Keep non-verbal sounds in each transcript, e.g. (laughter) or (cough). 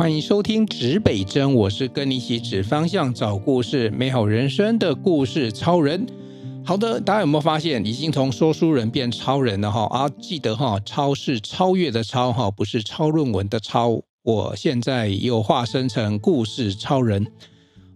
欢迎收听指北针，我是跟你一起指方向、找故事、美好人生的故事超人。好的，大家有没有发现，已经从说书人变超人了哈？啊，记得哈，超是超越的超哈，不是抄论文的抄。我现在又化身成故事超人。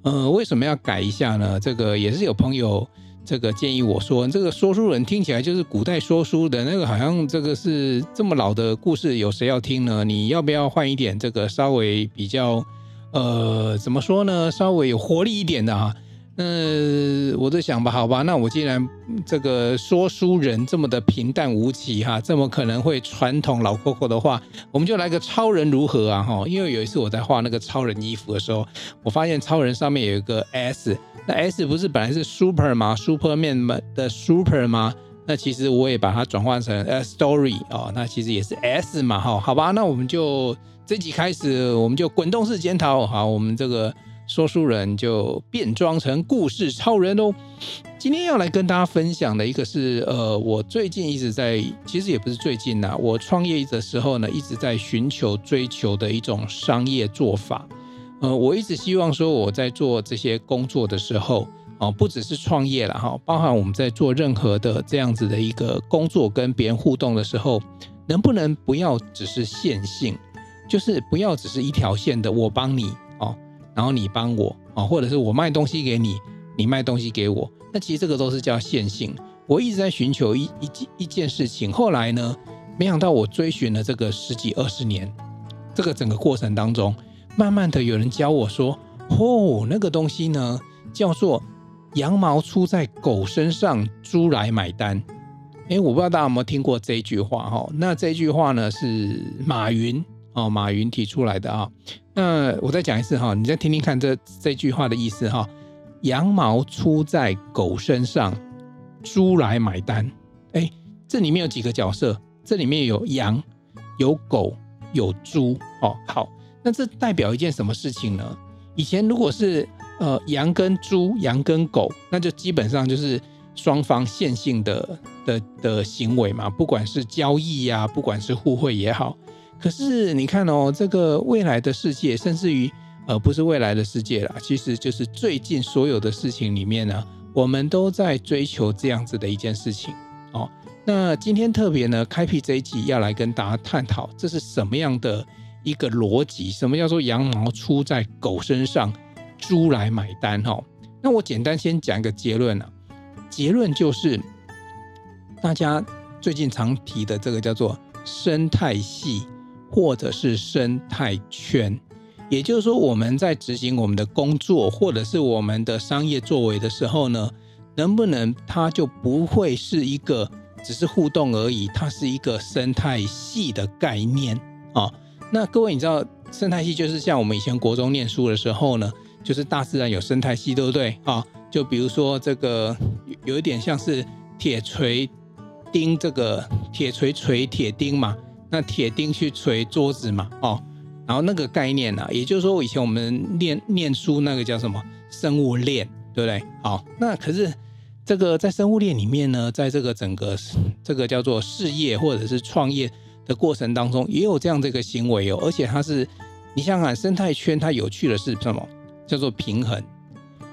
呃，为什么要改一下呢？这个也是有朋友。这个建议我说，这个说书人听起来就是古代说书的那个，好像这个是这么老的故事，有谁要听呢？你要不要换一点这个稍微比较，呃，怎么说呢？稍微有活力一点的啊？嗯、我在想吧，好吧，那我既然这个说书人这么的平淡无奇哈，这么可能会传统老扣扣的话，我们就来个超人如何啊？哈，因为有一次我在画那个超人衣服的时候，我发现超人上面有一个 S，那 S 不是本来是 Super 吗？Superman 的 Super 吗？那其实我也把它转换成 A Story 哦，那其实也是 S 嘛，哈，好吧，那我们就这集开始，我们就滚动式检讨，好，我们这个。说书人就变装成故事超人哦。今天要来跟大家分享的一个是，呃，我最近一直在，其实也不是最近呐，我创业的时候呢，一直在寻求追求的一种商业做法。呃，我一直希望说我在做这些工作的时候，哦，不只是创业了哈，包含我们在做任何的这样子的一个工作，跟别人互动的时候，能不能不要只是线性，就是不要只是一条线的，我帮你。然后你帮我啊，或者是我卖东西给你，你卖东西给我，那其实这个都是叫线性。我一直在寻求一一件一件事情，后来呢，没想到我追寻了这个十几二十年，这个整个过程当中，慢慢的有人教我说，哦，那个东西呢叫做羊毛出在狗身上，猪来买单。诶，我不知道大家有没有听过这一句话哈？那这句话呢是马云。哦，马云提出来的啊，那我再讲一次哈，你再听听看这这句话的意思哈。羊毛出在狗身上，猪来买单。哎，这里面有几个角色？这里面有羊、有狗、有猪。哦，好，那这代表一件什么事情呢？以前如果是呃羊跟猪、羊跟狗，那就基本上就是双方线性的的的行为嘛，不管是交易呀、啊，不管是互惠也好。可是你看哦，这个未来的世界，甚至于呃，不是未来的世界啦，其实就是最近所有的事情里面呢，我们都在追求这样子的一件事情哦。那今天特别呢，开辟这一集要来跟大家探讨，这是什么样的一个逻辑？什么叫做羊毛出在狗身上，猪来买单？哈，那我简单先讲一个结论啊，结论就是大家最近常提的这个叫做生态系。或者是生态圈，也就是说，我们在执行我们的工作，或者是我们的商业作为的时候呢，能不能它就不会是一个只是互动而已，它是一个生态系的概念啊？那各位，你知道生态系就是像我们以前国中念书的时候呢，就是大自然有生态系，对不对啊？就比如说这个有一点像是铁锤钉这个铁锤锤铁钉嘛。那铁钉去锤桌子嘛，哦，然后那个概念呢、也就是说，以前我们念念书那个叫什么生物链，对不对？好，那可是这个在生物链里面呢，在这个整个这个叫做事业或者是创业的过程当中，也有这样这个行为哦，而且它是，你想想看，生态圈它有趣的是什么？叫做平衡，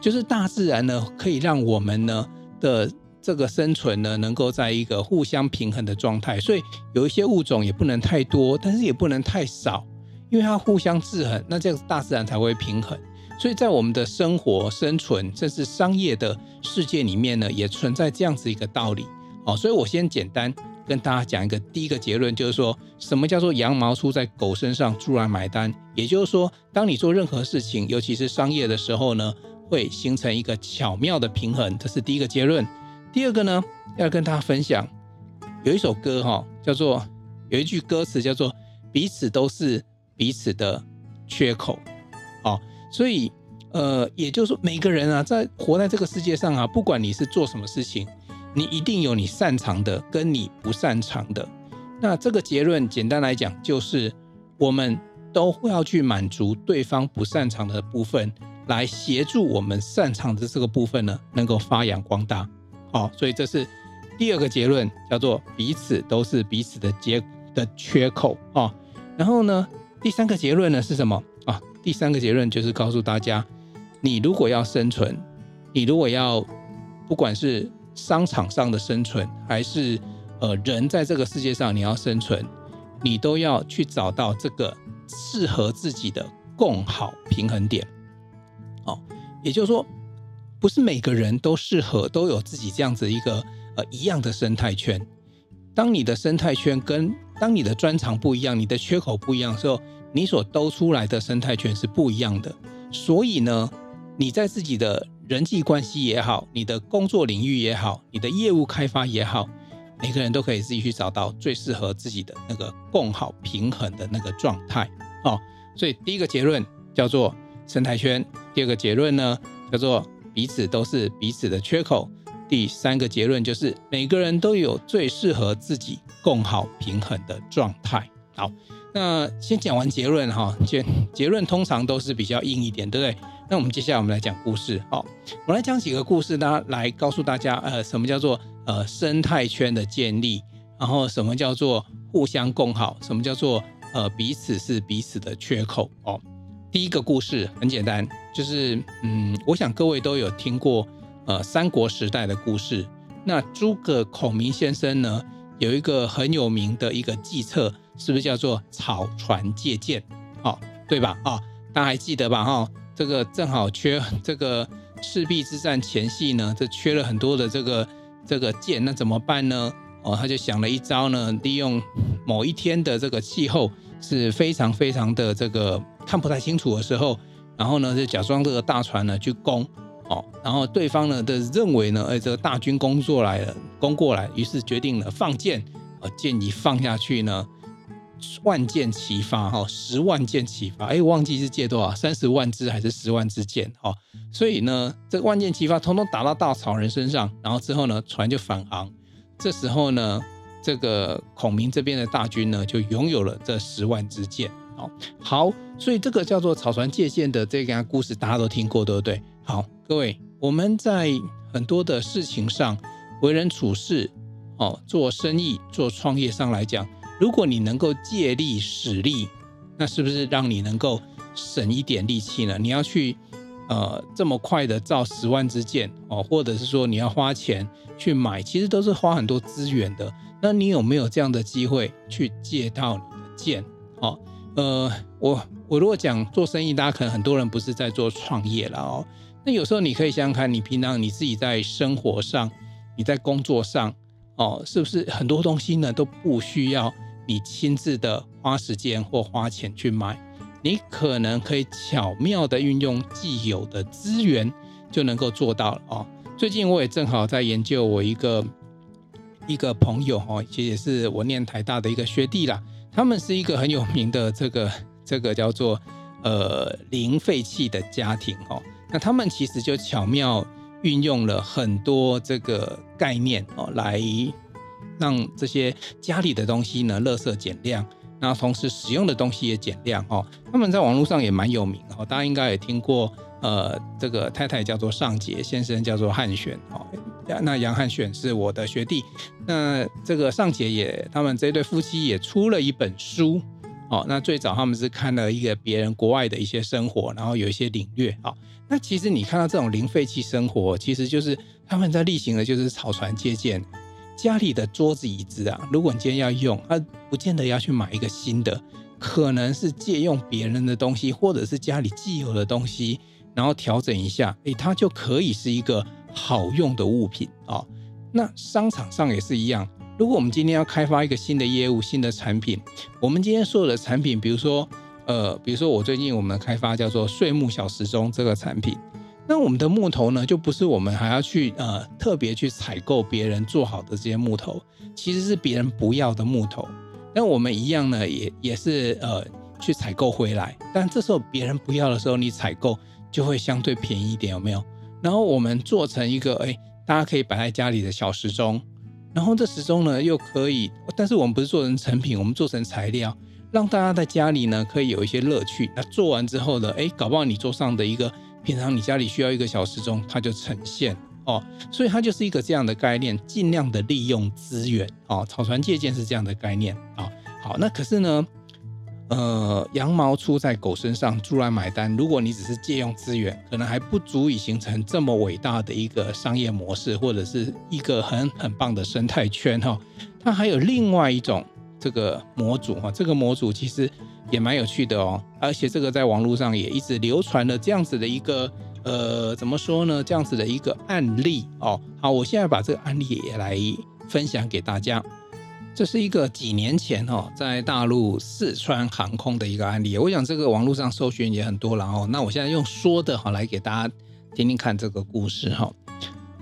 就是大自然呢可以让我们呢的。这个生存呢，能够在一个互相平衡的状态，所以有一些物种也不能太多，但是也不能太少，因为它互相制衡，那这样大自然才会平衡。所以在我们的生活、生存，甚至商业的世界里面呢，也存在这样子一个道理。好，所以我先简单跟大家讲一个第一个结论，就是说什么叫做羊毛出在狗身上，猪来买单。也就是说，当你做任何事情，尤其是商业的时候呢，会形成一个巧妙的平衡，这是第一个结论。第二个呢，要跟大家分享，有一首歌哈，叫做有一句歌词叫做“彼此都是彼此的缺口”，哦，所以呃，也就是说，每个人啊，在活在这个世界上啊，不管你是做什么事情，你一定有你擅长的，跟你不擅长的。那这个结论简单来讲，就是我们都会要去满足对方不擅长的部分，来协助我们擅长的这个部分呢，能够发扬光大。好，所以这是第二个结论，叫做彼此都是彼此的结的缺口啊。然后呢，第三个结论呢是什么啊？第三个结论就是告诉大家，你如果要生存，你如果要不管是商场上的生存，还是呃人在这个世界上你要生存，你都要去找到这个适合自己的共好平衡点。哦，也就是说，不是每个人都适合都有自己这样子一个呃一样的生态圈。当你的生态圈跟当你的专长不一样，你的缺口不一样的时候，你所兜出来的生态圈是不一样的。所以呢，你在自己的人际关系也好，你的工作领域也好，你的业务开发也好，每个人都可以自己去找到最适合自己的那个共好平衡的那个状态。哦，所以第一个结论叫做生态圈，第二个结论呢叫做彼此都是彼此的缺口。第三个结论就是每个人都有最适合自己共好平衡的状态。好，那先讲完结论哈，结结论通常都是比较硬一点，对不对？那我们接下来我们来讲故事。好，我来讲几个故事，大家来告诉大家，呃，什么叫做呃生态圈的建立，然后什么叫做互相共好，什么叫做呃彼此是彼此的缺口。哦，第一个故事很简单，就是嗯，我想各位都有听过。呃，三国时代的故事。那诸葛孔明先生呢，有一个很有名的一个计策，是不是叫做草船借箭？哦，对吧？啊、哦，大家还记得吧？哈、哦，这个正好缺这个赤壁之战前夕呢，这缺了很多的这个这个箭，那怎么办呢？哦，他就想了一招呢，利用某一天的这个气候是非常非常的这个看不太清楚的时候，然后呢，就假装这个大船呢去攻。哦，然后对方呢的认为呢，哎，这个大军攻过来了，攻过来，于是决定了放箭，啊，箭一放下去呢，万箭齐发，哈，十万箭齐发，哎，忘记是借多少，三十万支还是十万支箭，哈，所以呢，这万箭齐发，通通打到稻草人身上，然后之后呢，船就返航，这时候呢，这个孔明这边的大军呢，就拥有了这十万支箭，好，所以这个叫做草船借箭的这个故事，大家都听过，对不对？好。各位，我们在很多的事情上，为人处事，哦，做生意、做创业上来讲，如果你能够借力使力，那是不是让你能够省一点力气呢？你要去，呃，这么快的造十万支箭，哦，或者是说你要花钱去买，其实都是花很多资源的。那你有没有这样的机会去借到你的箭？哦，呃，我我如果讲做生意，大家可能很多人不是在做创业了哦。那有时候你可以想想看，你平常你自己在生活上，你在工作上，哦，是不是很多东西呢都不需要你亲自的花时间或花钱去买？你可能可以巧妙的运用既有的资源就能够做到了哦。最近我也正好在研究我一个一个朋友哦，其实也是我念台大的一个学弟啦。他们是一个很有名的这个 (laughs) 这个叫做呃零废弃的家庭哦。那他们其实就巧妙运用了很多这个概念哦，来让这些家里的东西呢，垃圾减量，那同时使用的东西也减量哦。他们在网络上也蛮有名哦，大家应该也听过，呃，这个太太叫做尚杰，先生叫做汉选哦。那杨汉选是我的学弟，那这个尚杰也，他们这对夫妻也出了一本书哦。那最早他们是看了一个别人国外的一些生活，然后有一些领略啊。那其实你看到这种零废弃生活，其实就是他们在例行的，就是草船借箭。家里的桌子椅子啊，如果你今天要用，他不见得要去买一个新的，可能是借用别人的东西，或者是家里既有的东西，然后调整一下，诶，它就可以是一个好用的物品啊。那商场上也是一样，如果我们今天要开发一个新的业务、新的产品，我们今天所有的产品，比如说。呃，比如说我最近我们开发叫做睡木小时钟这个产品，那我们的木头呢，就不是我们还要去呃特别去采购别人做好的这些木头，其实是别人不要的木头，那我们一样呢，也也是呃去采购回来，但这时候别人不要的时候，你采购就会相对便宜一点，有没有？然后我们做成一个哎，大家可以摆在家里的小时钟，然后这时钟呢又可以，但是我们不是做成成品，我们做成材料。让大家在家里呢可以有一些乐趣。那做完之后呢，哎，搞不好你桌上的一个平常你家里需要一个小时钟，它就呈现哦。所以它就是一个这样的概念，尽量的利用资源哦。草船借箭是这样的概念啊、哦。好，那可是呢，呃，羊毛出在狗身上，猪来买单。如果你只是借用资源，可能还不足以形成这么伟大的一个商业模式，或者是一个很很棒的生态圈哈。它还有另外一种这个模组哈，这个模组其实也蛮有趣的哦，而且这个在网络上也一直流传了这样子的一个呃，怎么说呢？这样子的一个案例哦。好，我现在把这个案例也来分享给大家。这是一个几年前哈，在大陆四川航空的一个案例。我想这个网络上搜寻也很多了哦。那我现在用说的哈来给大家听听看这个故事哈。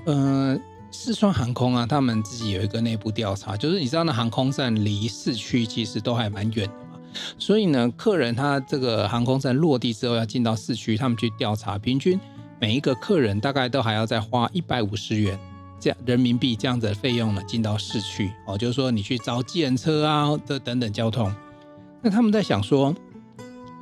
嗯，四川航空啊，他们自己有一个内部调查，就是你知道那航空站离市区其实都还蛮远的嘛，所以呢，客人他这个航空站落地之后要进到市区，他们去调查，平均每一个客人大概都还要再花一百五十元。这样人民币这样子的费用呢，进到市区哦，就是说你去招计程车啊这等等交通，那他们在想说，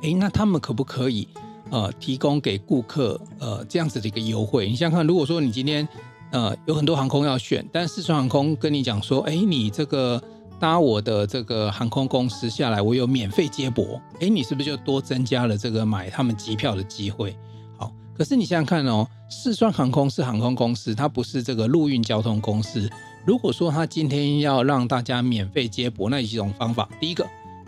诶，那他们可不可以呃提供给顾客呃这样子的一个优惠？你想想看，如果说你今天呃有很多航空要选，但四川航空跟你讲说，诶，你这个搭我的这个航空公司下来，我有免费接驳，诶，你是不是就多增加了这个买他们机票的机会？可是你想想看哦。四川航空是航空公司，它不是这个陆运交通公司。如果说他今天要让大家免费接驳，那几种方法。第一个，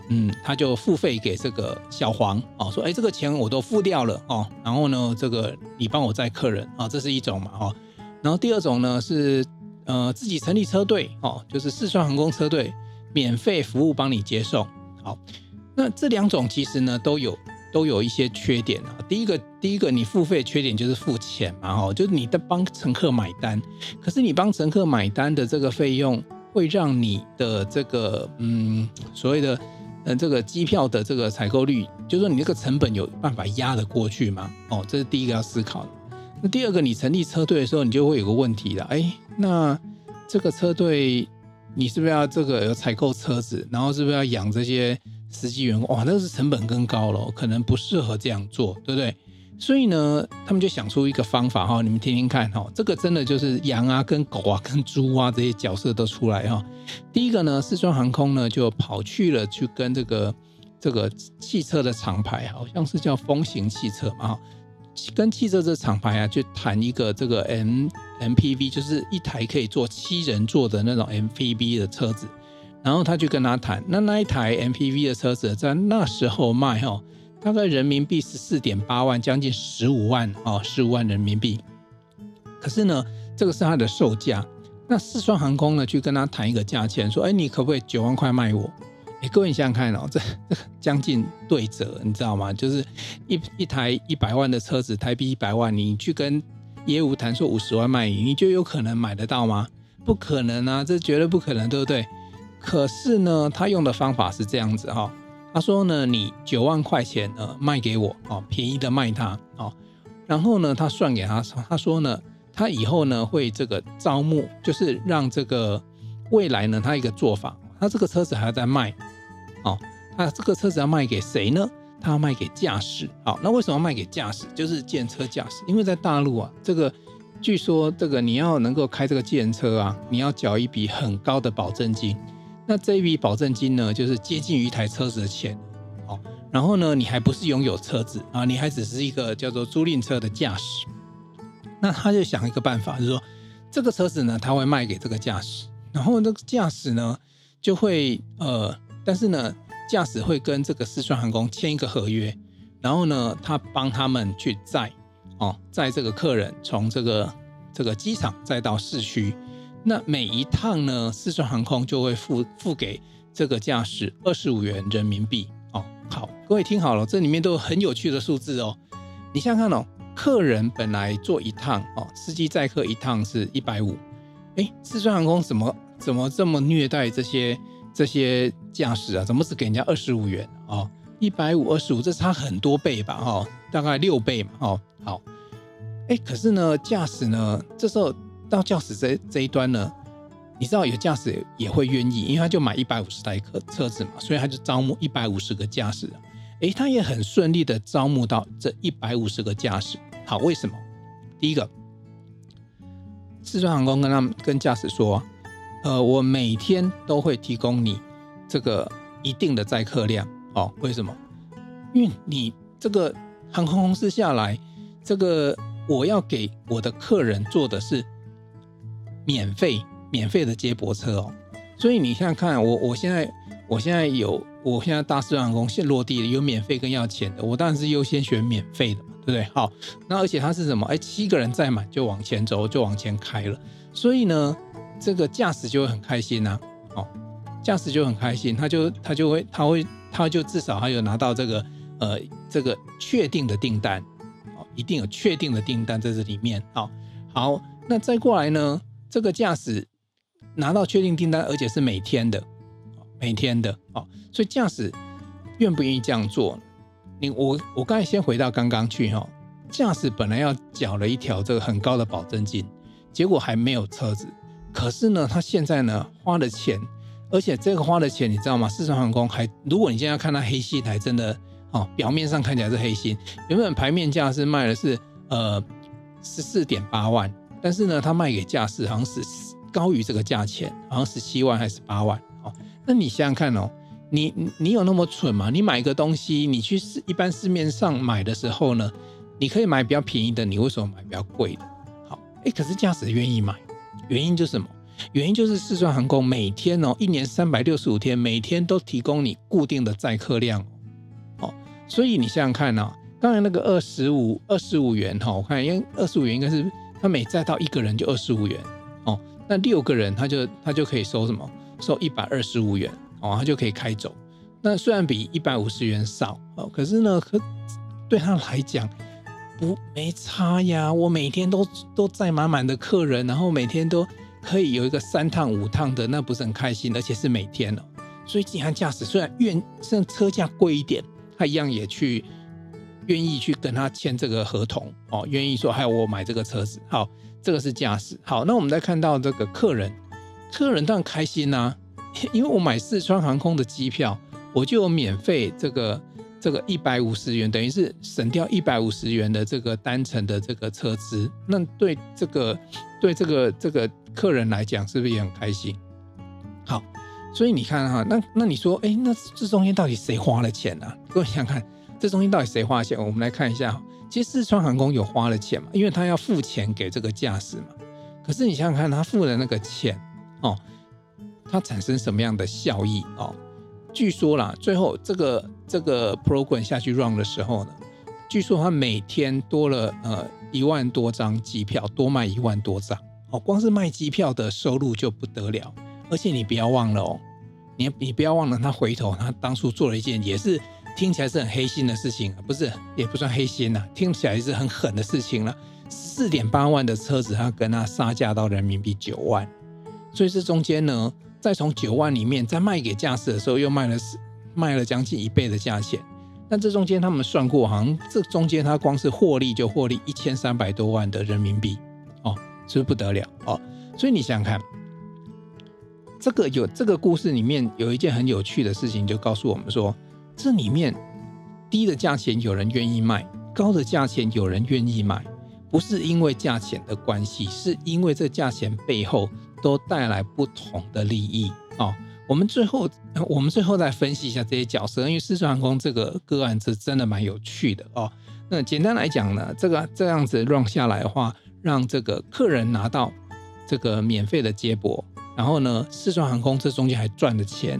嗯，他就付费给这个小黄哦，说，哎，这个钱我都付掉了哦，然后呢，这个你帮我载客人啊，这是一种嘛哦。然后第二种呢是，呃，自己成立车队哦，就是四川航空车队免费服务帮你接送。好，那这两种其实呢都有。都有一些缺点啊。第一个，第一个，你付费缺点就是付钱嘛，哈，就是你在帮乘客买单。可是你帮乘客买单的这个费用，会让你的这个嗯所谓的呃这个机票的这个采购率，就是说你这个成本有办法压得过去吗？哦，这是第一个要思考的。那第二个，你成立车队的时候，你就会有个问题了，哎，那这个车队你是不是要这个有采购车子，然后是不是要养这些？司机员工哇，那是成本更高了，可能不适合这样做，对不对？所以呢，他们就想出一个方法哈，你们听听看哈，这个真的就是羊啊、跟狗啊、跟猪啊这些角色都出来哈。第一个呢，四川航空呢就跑去了去跟这个这个汽车的厂牌，好像是叫风行汽车嘛哈，跟汽车这厂牌啊去谈一个这个 M MPV，就是一台可以坐七人座的那种 MPV 的车子。然后他去跟他谈，那那一台 MPV 的车子在那时候卖哈，大概人民币十四点八万，将近十五万哦，十五万人民币。可是呢，这个是它的售价。那四川航空呢，去跟他谈一个价钱，说，哎，你可不可以九万块卖我？哎，各位想想看哦，这这将近对折，你知道吗？就是一一台一百万的车子，台币一百万，你去跟业务谈说五十万卖你，你就有可能买得到吗？不可能啊，这绝对不可能，对不对？可是呢，他用的方法是这样子哈，他说呢，你九万块钱呢卖给我哦，便宜的卖他哦，然后呢，他算给他，他说呢，他以后呢会这个招募，就是让这个未来呢，他一个做法，他这个车子还要再卖哦，他这个车子要卖给谁呢？他要卖给驾驶。好，那为什么卖给驾驶？就是计程车驾驶，因为在大陆啊，这个据说这个你要能够开这个计程车啊，你要缴一笔很高的保证金。那这一笔保证金呢，就是接近于一台车子的钱，哦，然后呢，你还不是拥有车子啊，你还只是一个叫做租赁车的驾驶。那他就想一个办法，就是说，这个车子呢，他会卖给这个驾驶，然后那个驾驶呢，就会呃，但是呢，驾驶会跟这个四川航空签一个合约，然后呢，他帮他们去载，哦，载这个客人从这个这个机场载到市区。那每一趟呢，四川航空就会付付给这个驾驶二十五元人民币哦。好，各位听好了，这里面都有很有趣的数字哦。你想想看哦，客人本来坐一趟哦，司机载客一趟是一百五，哎，四川航空怎么怎么这么虐待这些这些驾驶啊？怎么只给人家二十五元哦？一百五二十五，这差很多倍吧？哦，大概六倍嘛？哦，好，哎，可是呢，驾驶呢，这时候。到驾驶这这一端呢，你知道有驾驶也会愿意，因为他就买一百五十台车车子嘛，所以他就招募一百五十个驾驶。诶，他也很顺利的招募到这一百五十个驾驶。好，为什么？第一个，四川航空跟他们跟驾驶说，呃，我每天都会提供你这个一定的载客量哦，为什么？因为你这个航空公司下来，这个我要给我的客人做的是免费免费的接驳车哦。所以你想想看，我我现在我现在有，我现在大四万工现落地了，有免费跟要钱的，我当然是优先选免费的嘛，对不对？好，那而且它是什么？哎，七个人载满就往前走，就往前开了。所以呢，这个驾驶就会很开心呐、啊，哦，驾驶就很开心，他就他就会他会他就至少他有拿到这个呃这个确定的订单，哦，一定有确定的订单在这里面，好，好，那再过来呢，这个驾驶拿到确定订单，而且是每天的，每天的，哦，所以驾驶愿不愿意这样做？你我我刚才先回到刚刚去哈，驾驶本来要缴了一条这个很高的保证金。结果还没有车子，可是呢，他现在呢花了钱，而且这个花的钱你知道吗？四川航空还，如果你现在看它黑心，还真的哦，表面上看起来是黑心，原本牌面价是卖的是呃十四点八万，但是呢，他卖给驾驶好像是高于这个价钱，好像十七万还是八万哦。那你想想看哦，你你有那么蠢吗？你买一个东西，你去市一般市面上买的时候呢，你可以买比较便宜的，你为什么买比较贵的？好哎，可是驾驶愿意买，原因就是什么？原因就是四川航空每天哦，一年三百六十五天，每天都提供你固定的载客量哦。所以你想想看啊，刚才那个二十五二十五元哈，我看因为二十五元应该是他每载到一个人就二十五元哦，那六个人他就他就可以收什么？收一百二十五元哦，他就可以开走。那虽然比一百五十元少哦，可是呢，可对他来讲。不没差呀，我每天都都载满满的客人，然后每天都可以有一个三趟五趟的，那不是很开心？而且是每天哦，所以既然驾驶虽然愿像车价贵一点，他一样也去愿意去跟他签这个合同哦，愿意说还有我买这个车子，好，这个是驾驶。好，那我们再看到这个客人，客人当然开心呐、(laughs) 因为我买四川航空的机票，我就有免费这个。这个一百五十元等于是省掉一百五十元的这个单程的这个车资，那对这个对这个这个客人来讲是不是也很开心？好，所以你看哈，那那你说，哎，那这中间到底谁花了钱呢、啊？各位想想看，这中间到底谁花钱？我们来看一下，其实四川航空有花了钱嘛，因为他要付钱给这个驾驶嘛。可是你想想看，他付的那个钱哦，它产生什么样的效益哦？据说啦，最后这个这个 program 下去 run 的时候呢，据说他每天多了呃一万多张机票，多卖一万多张哦，光是卖机票的收入就不得了。而且你不要忘了哦，你你不要忘了，他回头他当初做了一件也是听起来是很黑心的事情，不是也不算黑心呐，听起来是很狠的事情了。四点八万的车子，他跟他杀价到人民币九万，所以这中间呢。再从九万里面再卖给驾驶的时候，又卖了卖了将近一倍的价钱。那这中间他们算过，好像这中间他光是获利就获利一千三百多万的人民币哦，是不是不得了哦？所以你想想看，这个有这个故事里面有一件很有趣的事情，就告诉我们说，这里面低的价钱有人愿意卖，高的价钱有人愿意买，不是因为价钱的关系，是因为这价钱背后。都带来不同的利益哦。我们最后，我们最后再分析一下这些角色，因为四川航空这个个案是真的蛮有趣的哦。那简单来讲呢，这个这样子让下来的话，让这个客人拿到这个免费的接驳，然后呢，四川航空这中间还赚了钱，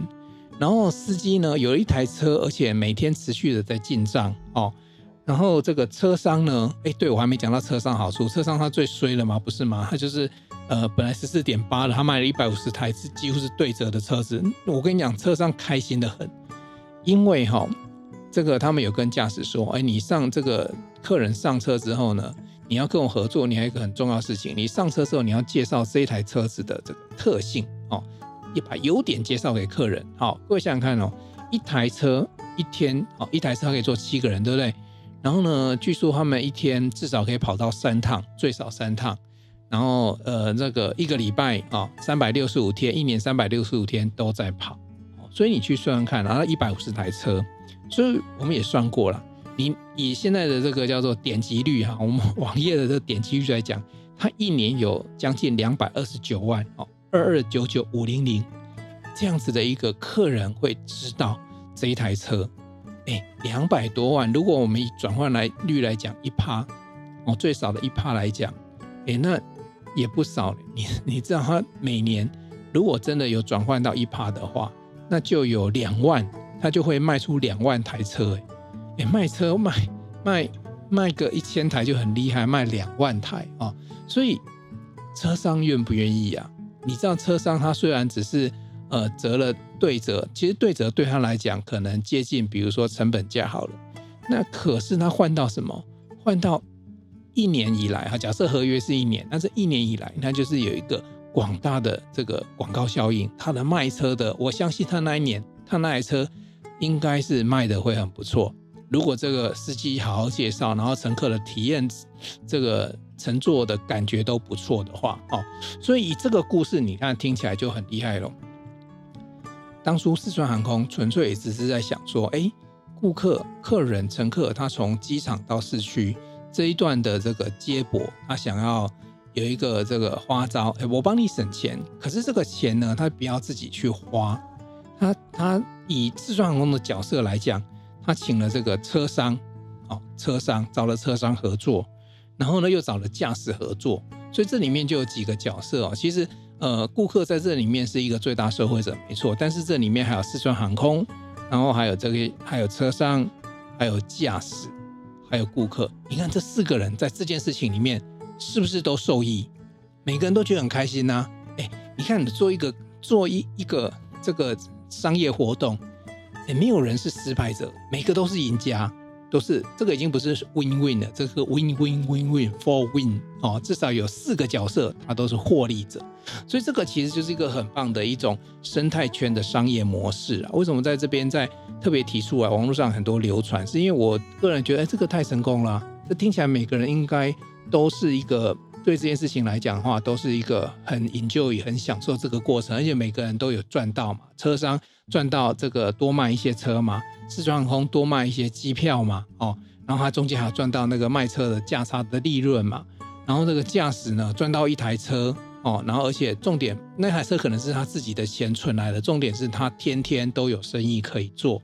然后司机呢有一台车，而且每天持续的在进账哦。然后这个车商呢，哎，对，我还没讲到车商好处，车商他最衰了嘛？不是吗？他就是。呃，本来十四点八的，他卖了一百五十台，是几乎是对折的车子。我跟你讲，车商开心的很，因为哈，这个他们有跟驾驶说，哎，你上这个客人上车之后呢，你要跟我合作，你还有一个很重要的事情，你上车之后你要介绍这一台车子的这个特性哦，也把优点介绍给客人。好，各位想想看哦，一台车一天哦，一台车可以坐七个人，对不对？然后呢，据说他们一天至少可以跑到三趟，最少三趟。然后，呃，那个一个礼拜啊，三百六十五天，一年三百六十五天都在跑，所以你去算算看，然后一百五十台车，所以我们也算过了。你以现在的这个叫做点击率哈，我们 (laughs) 网页的这个点击率来讲，它一年有将近两百二十九万哦，二二九九五零零这样子的一个客人会知道这一台车哎，两百多万，如果我们以转换来率来讲，一趴哦，最少的一趴来讲，哎，那也不少。你 (laughs) 你知道，他每年如果真的有转换到一趴的话，那就有两万，他就会卖出两万台车。哎，卖车卖卖卖个一千台就很厉害，卖两万台啊，哦，所以车商愿不愿意啊？你知道，车商他虽然只是。呃，折了对折，其实对折对他来讲可能接近，比如说成本价好了。那可是他换到什么？换到一年以来哈，假设合约是一年，那这一年以来，那就是有一个广大的这个广告效应。他的卖车的，我相信他那一年他那台车应该是卖的会很不错。如果这个司机好好介绍，然后乘客的体验，这个乘坐的感觉都不错的话，哦，所以以这个故事你看听起来就很厉害了。当初四川航空纯粹只是在想说，哎，顾客、客人、乘客，他从机场到市区这一段的这个接驳，他想要有一个这个花招，哎，我帮你省钱。可是这个钱呢，他不要自己去花。他他以四川航空的角色来讲，他请了这个车商，哦，车商找了车商合作，然后呢又找了驾驶合作，所以这里面就有几个角色哦，其实。呃，顾客在这里面是一个最大受惠者，没错。但是这里面还有四川航空，然后还有这个，还有车商，还有驾驶，还有顾客。你看这四个人在这件事情里面是不是都受益？每个人都觉得很开心呐。哎，你看你做一个做一一个这个商业活动，也没有人是失败者，每个都是赢家。都是这个已经不是 win win 了，这个 win win win win for win 哦，至少有四个角色，它都是获利者，所以这个其实就是一个很棒的一种生态圈的商业模式啊。为什么在这边在特别提出来？网络上很多流传，是因为我个人觉得，哎，这个太成功了。这听起来每个人应该都是一个对这件事情来讲的话，都是一个很 enjoy、很享受这个过程，而且每个人都有赚到嘛，车商赚到这个多卖一些车嘛。四川航空多卖一些机票嘛，哦，然后它中间还要赚到那个卖车的价差的利润嘛，然后这个驾驶呢赚到一台车，哦，然后而且重点那台车可能是他自己的钱存来的，重点是他天天都有生意可以做，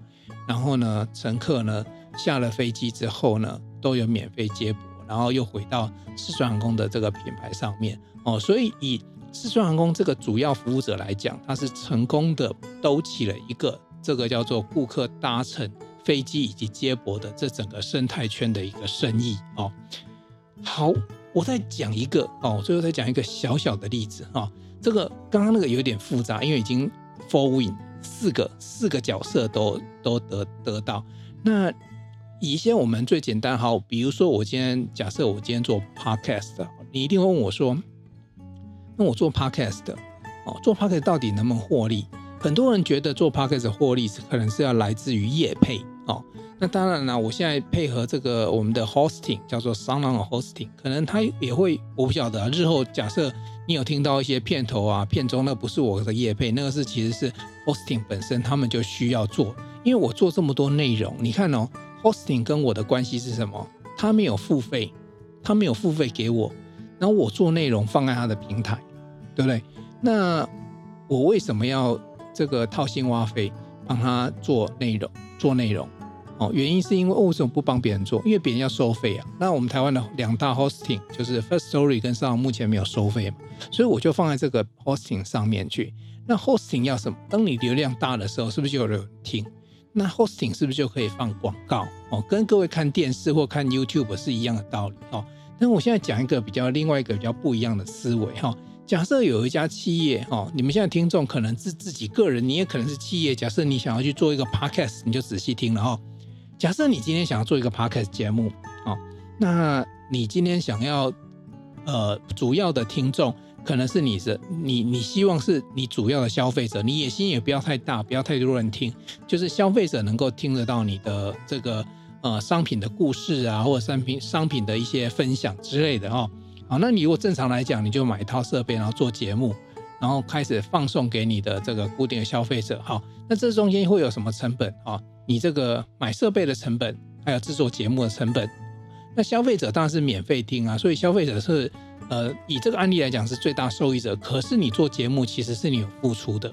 然后呢，乘客呢下了飞机之后呢都有免费接驳，然后又回到四川航空的这个品牌上面，哦，所以以四川航空这个主要服务者来讲，它是成功的兜起了一个。这个叫做顾客搭乘飞机以及接驳的这整个生态圈的一个生意哦。好，我再讲一个哦，最后再讲一个小小的例子哈、哦。这个刚刚那个有点复杂，因为已经 four win 四个四个角色都都得得到。那以一些我们最简单好，比如说我今天假设我今天做 podcast，你一定会问我说，那我做 podcast 的哦，做 podcast 到底能不能获利？很多人觉得做 Podcast 获利是可能是要来自于业配哦，那当然了，我现在配合这个我们的 Hosting 叫做 SoundOn Hosting，可能它也会，我不晓得啊。日后假设你有听到一些片头啊、片中，那不是我的业配，那个是其实是 Hosting 本身他们就需要做，因为我做这么多内容，你看哦，Hosting 跟我的关系是什么？他没有付费，他没有付费给我，然后我做内容放在他的平台，对不对？那我为什么要？这个掏心挖肺帮他做内容，做内容哦，原因是因为为什么不帮别人做？因为别人要收费啊。那我们台湾的两大 hosting 就是 First Story 跟上目前没有收费嘛，所以我就放在这个 hosting 上面去。那 hosting 要什么？当你流量大的时候，是不是就有人听？那 hosting 是不是就可以放广告？哦，跟各位看电视或看 YouTube 是一样的道理哦。那我现在讲一个比较另外一个比较不一样的思维哈。假设有一家企业哦，你们现在听众可能是自己个人，你也可能是企业。假设你想要去做一个 podcast，你就仔细听了哈。假设你今天想要做一个 podcast 节目，哦，那你今天想要呃主要的听众可能是你是你你希望是你主要的消费者，你野心也不要太大，不要太多人听，就是消费者能够听得到你的这个呃商品的故事啊，或者商品商品的一些分享之类的哦。好，那你如果正常来讲，你就买一套设备，然后做节目，然后开始放送给你的这个固定的消费者。好，那这中间会有什么成本啊？你这个买设备的成本，还有制作节目的成本。那消费者当然是免费听啊，所以消费者是呃，以这个案例来讲是最大受益者。可是你做节目其实是你有付出的，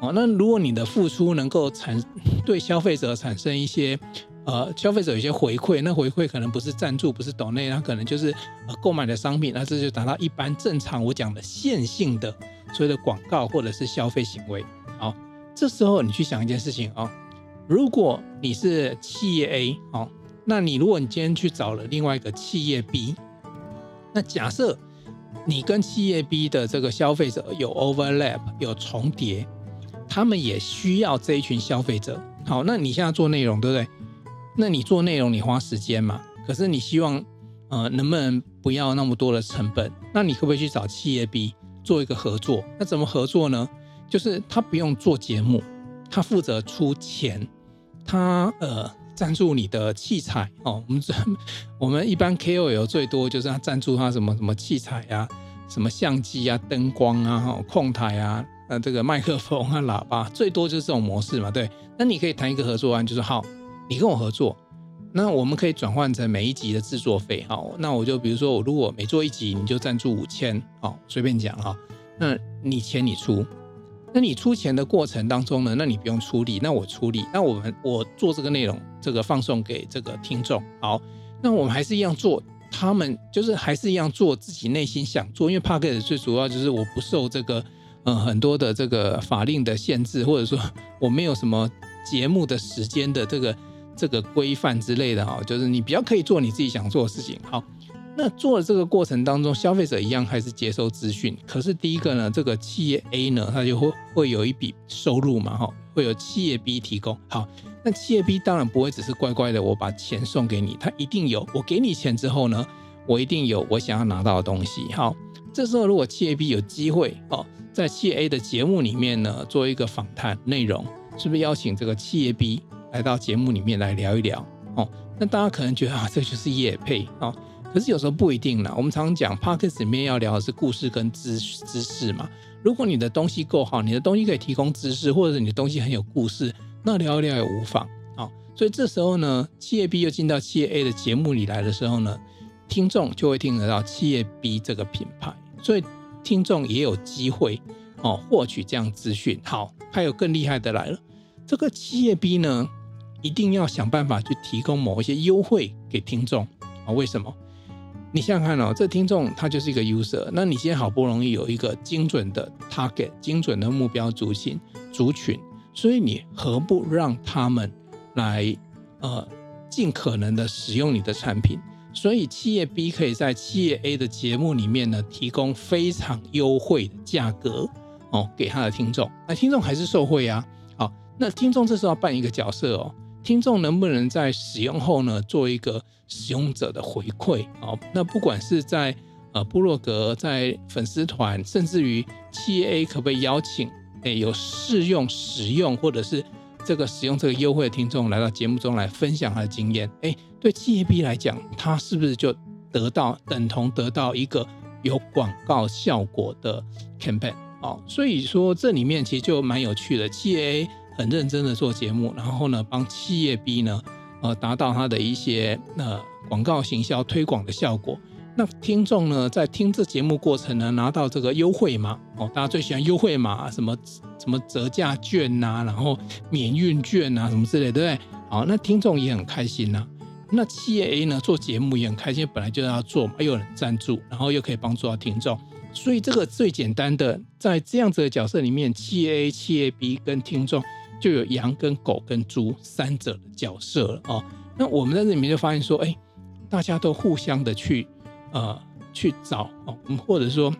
哦，那如果你的付出能够产 (laughs) 对消费者产生一些呃消费者有些回馈，那回馈可能不是赞助，不是抖内，它可能就是呃购买的商品，那这就达到一般正常我讲的线性的所谓的广告或者是消费行为。好，这时候你去想一件事情啊，如果你是企业 A 哦，那你如果你今天去找了另外一个企业 B，那假设你跟企业 B 的这个消费者有 overlap 有重叠。他们也需要这一群消费者。好，那你现在做内容，对不对？那你做内容，你花时间嘛？可是你希望，呃，能不能不要那么多的成本？那你可不可以去找企业 B 做一个合作？那怎么合作呢？就是他不用做节目，他负责出钱，他呃赞助你的器材哦。我们这 (laughs) 我们一般 KOL 最多就是他赞助他什么什么器材啊，什么相机啊、灯光啊、控台啊。呃，这个麦克风啊喇叭最多就是这种模式嘛，对。那你可以谈一个合作案，就是好，你跟我合作，那我们可以转换成每一集的制作费，好，那我就比如说我如果每做一集你就赞助五千，好，随便讲哈，那你钱你出，那你出钱的过程当中呢，那你不用出力，那我出力，那我们我做这个内容，这个放送给这个听众，好，那我们还是一样做，他们就是还是一样做自己内心想做，因为 Podcast 最主要就是我不受这个。嗯，很多的这个法令的限制，或者说我没有什么节目的时间的这个这个规范之类的哈，就是你比较可以做你自己想做的事情。好，那做的这个过程当中，消费者一样还是接收资讯。可是第一个呢，这个企业 A 呢，它就会会有一笔收入嘛，哈，会有企业 B 提供。好，那企业 B 当然不会只是乖乖的我把钱送给你，它一定有我给你钱之后呢，我一定有我想要拿到的东西。好，这时候如果企业 B 有机会哦。在企业 A 的节目里面呢，做一个访谈内容，是不是邀请这个企业 B 来到节目里面来聊一聊？哦，那大家可能觉得啊，这就是业配哦。可是有时候不一定啦。我们常常讲 Podcast 里面要聊的是故事跟知知识嘛。如果你的东西够好，你的东西可以提供知识，或者是你的东西很有故事，那聊一聊也无妨。哦，所以这时候呢，企业 B 又进到企业 A 的节目里来的时候呢，听众就会听得到企业 B 这个品牌，所以。听众也有机会哦，获取这样资讯。好，还有更厉害的来了，这个企业 B 呢，一定要想办法去提供某一些优惠给听众啊。为什么？你想想看哦，这听众他就是一个 user，那你今天好不容易有一个精准的 target，精准的目标族群族群，所以你何不让他们来呃，尽可能的使用你的产品？所以企业 B 可以在企业 A 的节目里面呢，提供非常优惠的价格哦，给他的听众。那听众还是受惠啊。好，那听众这时候要扮一个角色哦。听众能不能在使用后呢，做一个使用者的回馈？哦，那不管是在呃部落格、在粉丝团，甚至于企业 A 可不可以邀请诶有试用、使用或者是这个使用这个优惠的听众来到节目中来分享他的经验？诶。对企业 B 来讲，他是不是就得到等同得到一个有广告效果的 campaign？哦，所以说这里面其实就蛮有趣的。企业 A 很认真的做节目，然后呢，帮企业 B 呢，呃，达到他的一些呃广告行销推广的效果。那听众呢，在听这节目过程呢，拿到这个优惠码哦，大家最喜欢优惠码，什么什么折价券呐、然后免运券呐、啊，什么之类，对不对？好，那听众也很开心呐、那企业 A 呢，做节目也很开心，本来就要做嘛，又有人赞助，然后又可以帮助到听众，所以这个最简单的，在这样子的角色里面，企业 A、企业 B 跟听众就有羊跟狗跟猪三者的角色了哦。那我们在这里面就发现说，哎，大家都互相的去呃去找哦，或者说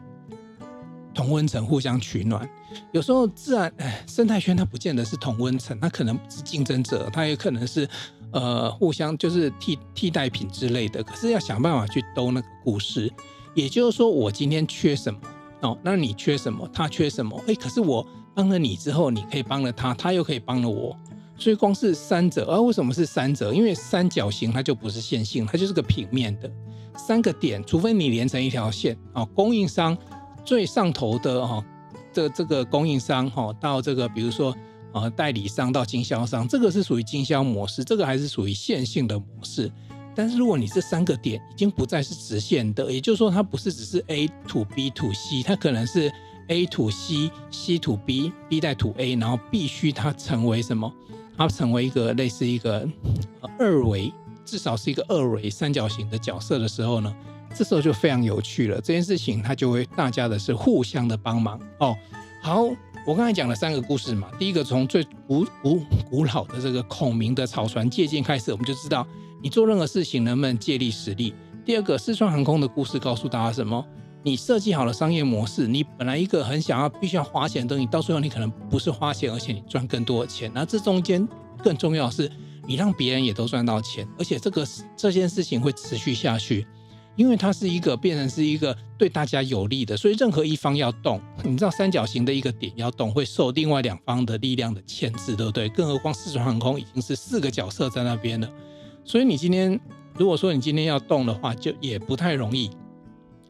同温层互相取暖。有时候自然哎，生态圈它不见得是同温层，它可能是竞争者，它也可能是。呃，互相就是替替代品之类的，可是要想办法去兜那个故事。也就是说，我今天缺什么哦，那你缺什么，他缺什么，哎，可是我帮了你之后，你可以帮了他，他又可以帮了我。所以光是三者，而、啊、为什么是三者？因为三角形它就不是线性，它就是个平面的三个点，除非你连成一条线啊、哦。供应商最上头的哈，这这个供应商哈，到这个比如说。啊，代理商到经销商，这个是属于经销模式，这个还是属于线性的模式。但是如果你这三个点已经不再是直线的，也就是说它不是只是 A to B to C，它可能是 A to C，C to B，B 带 to A，然后必须它成为什么？它成为一个类似一个二维，至少是一个二维三角形的角色的时候呢，这时候就非常有趣了。这件事情它就会大家的是互相的帮忙哦。好，我刚才讲了三个故事嘛，第一个从最古古古老的这个孔明的草船借箭开始，我们就知道你做任何事情能不能借力使力。第二个四川航空的故事告诉大家什么？你设计好了商业模式，你本来一个很想要必须要花钱的东西，到最后你可能不是花钱，而且你赚更多的钱。那这中间更重要的是，你让别人也都赚到钱，而且这个这件事情会持续下去，因为它是一个变成是一个对大家有利的。所以任何一方要动，你知道三角形的一个点要动，会受另外两方的力量的牵制，对不对？更何况四川航空已经是四个角色在那边了，所以你今天如果说你今天要动的话，就也不太容易。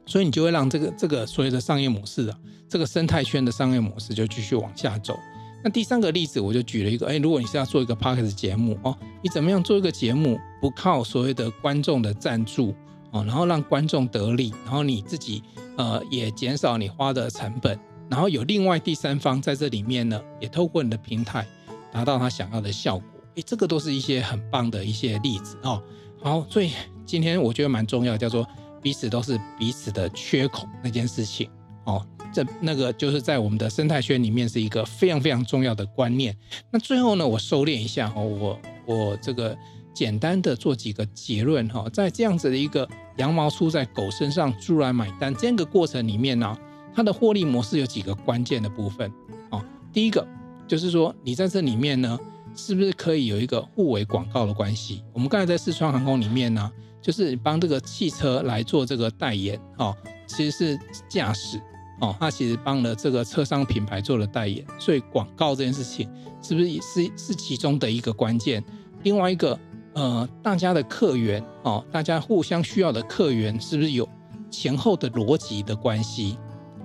所以你就会让这个这个所谓的商业模式啊，这个生态圈的商业模式就继续往下走。那第三个例子，我就举了一个，哎，如果你是要做一个 podcast 节目哦，你怎么样做一个节目，不靠所谓的观众的赞助哦，然后让观众得利，然后你自己呃也减少你花的成本，然后有另外第三方在这里面呢，也透过你的平台达到他想要的效果。哎，这个都是一些很棒的一些例子哦。好，所以今天我觉得蛮重要，叫做。彼此都是彼此的缺口那件事情哦，这那个就是在我们的生态圈里面是一个非常非常重要的观念。那最后呢，我收敛一下哦，我我这个简单的做几个结论哈，在这样子的一个羊毛出在狗身上，猪来买单这样一个过程里面呢，它的获利模式有几个关键的部分哦。第一个就是说，你在这里面呢，是不是可以有一个互为广告的关系？我们刚才在四川航空里面呢。就是帮这个汽车来做这个代言哦，其实是驾驶哦，他其实帮了这个车商品牌做了代言，所以广告这件事情是不是也是是其中的一个关键？另外一个呃，大家的客源哦，大家互相需要的客源是不是有前后的逻辑的关系？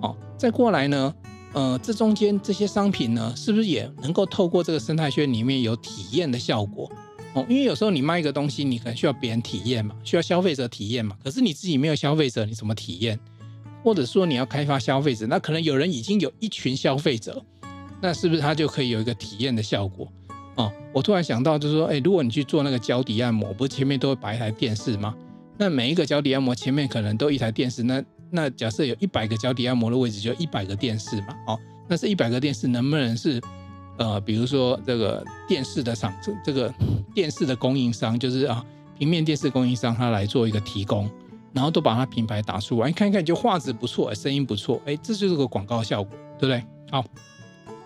哦，再过来呢，呃，这中间这些商品呢，是不是也能够透过这个生态圈里面有体验的效果？哦，因为有时候你卖一个东西，你可能需要别人体验嘛，需要消费者体验嘛。可是你自己没有消费者，你怎么体验？或者说你要开发消费者，那可能有人已经有一群消费者，那是不是他就可以有一个体验的效果？哦，我突然想到，就是说，哎，如果你去做那个脚底按摩，不是前面都会摆一台电视吗？那每一个脚底按摩前面可能都一台电视，那那假设有一百个脚底按摩的位置，就一百个电视嘛。哦，那这一百个电视能不能是？呃，比如说这个电视的厂，这个电视的供应商，就是啊，平面电视供应商，他来做一个提供，然后都把它品牌打出来，看一看就画质不错，声音不错，哎，这就是个广告效果，对不对？好，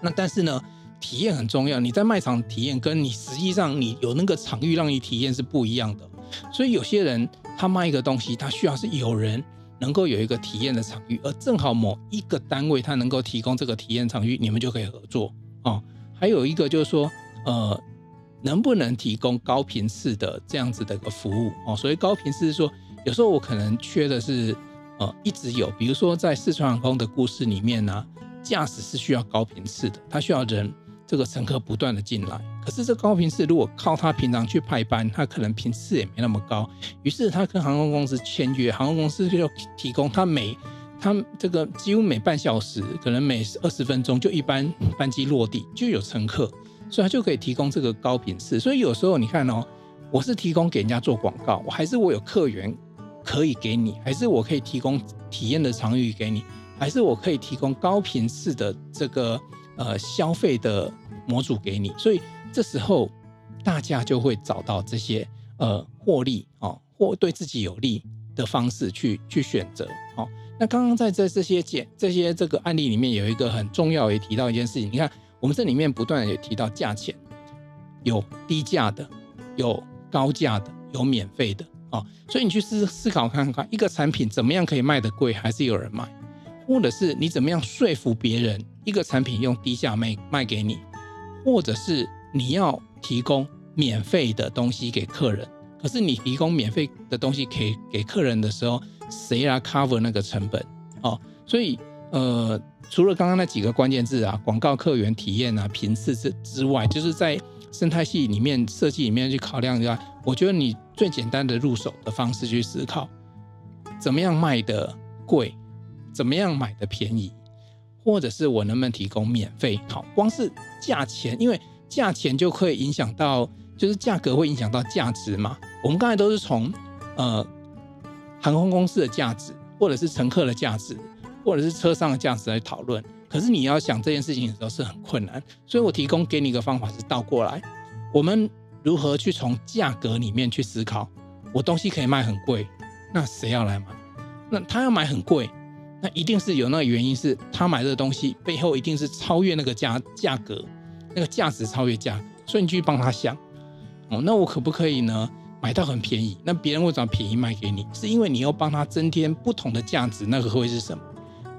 那但是呢，体验很重要，你在卖场体验，跟你实际上你有那个场域让你体验是不一样的。所以有些人他卖一个东西，他需要是有人能够有一个体验的场域，而正好某一个单位他能够提供这个体验场域，你们就可以合作哦。还有一个就是说，呃，能不能提供高频次的这样子的一个服务哦？所谓高频次是说，有时候我可能缺的是，呃，一直有，比如说在四川航空的故事里面呢，啊，驾驶是需要高频次的，他需要人这个乘客不断的进来。可是这高频次如果靠他平常去派班，他可能频次也没那么高。于是他跟航空公司签约，航空公司就提供他每他这个几乎每半小时，可能每二十分钟就一班班机落地就有乘客，所以他就可以提供这个高频次。所以有时候你看哦，我是提供给人家做广告，我还是我有客源可以给你，还是我可以提供体验的场域给你，还是我可以提供高频次的这个呃消费的模组给你。所以这时候大家就会找到这些呃获利哦，或对自己有利的方式去去选择。那刚刚在这这些简这些这个案例里面，有一个很重要也提到一件事情。你看，我们这里面不断也提到价钱，有低价的，有高价的，有免费的哦。所以你去思思考看看，一个产品怎么样可以卖得贵，还是有人买？或者是你怎么样说服别人，一个产品用低价卖卖给你，或者是你要提供免费的东西给客人，可是你提供免费的东西给给客人的时候。谁来 cover 那个成本？哦，所以呃，除了刚刚那几个关键字啊，广告、客源、体验啊、频次之之外，就是在生态系里面设计里面去考量一下。我觉得你最简单的入手的方式去思考，怎么样卖的贵，怎么样买的便宜，或者是我能不能提供免费？好，光是价钱，因为价钱就可以影响到，就是价格会影响到价值嘛。我们刚才都是从呃航空公司的价值，或者是乘客的价值，或者是车上的价值来讨论。可是你要想这件事情的时候是很困难，所以我提供给你一个方法是倒过来，我们如何去从价格里面去思考？我东西可以卖很贵，那谁要来买？那他要买很贵，那一定是有那个原因，是他买这个东西背后一定是超越那个价价格，那个价值超越价格，所以你去帮他想，哦，那我可不可以呢？买到很便宜，那别人为什么便宜卖给你，是因为你要帮他增添不同的价值，那个会是什么？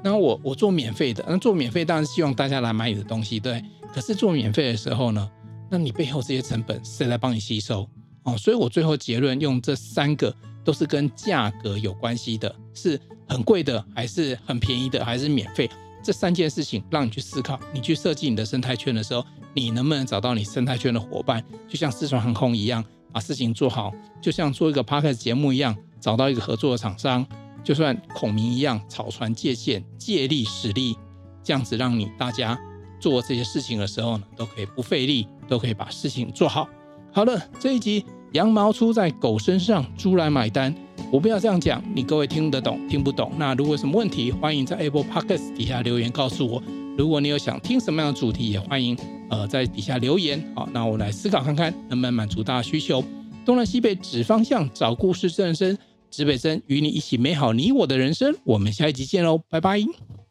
那我我做免费的，那做免费当然希望大家来买你的东西，对。可是做免费的时候呢，那你背后这些成本谁来帮你吸收？哦，所以我最后结论用这三个都是跟价格有关系的，是很贵的，还是很便宜的，还是免费？这三件事情让你去思考，你去设计你的生态圈的时候，你能不能找到你生态圈的伙伴？就像四川航空一样，把事情做好，就像做一个 Podcast 节目一样，找到一个合作的厂商。就算孔明一样草船借箭，借力使力，这样子让你大家做这些事情的时候呢，都可以不费力，都可以把事情做好。好了，这一集羊毛出在狗身上，猪来买单。我不要这样讲，你各位听得懂听不懂？那如果有什么问题，欢迎在 Apple Podcast 底下留言告诉我。如果你有想听什么样的主题，也欢迎呃在底下留言。好，那我来思考看看能不能满足大家需求。东南西北指方向，找故事，正人生。指北针与你一起美好你我的人生，我们下一集见喽，拜拜。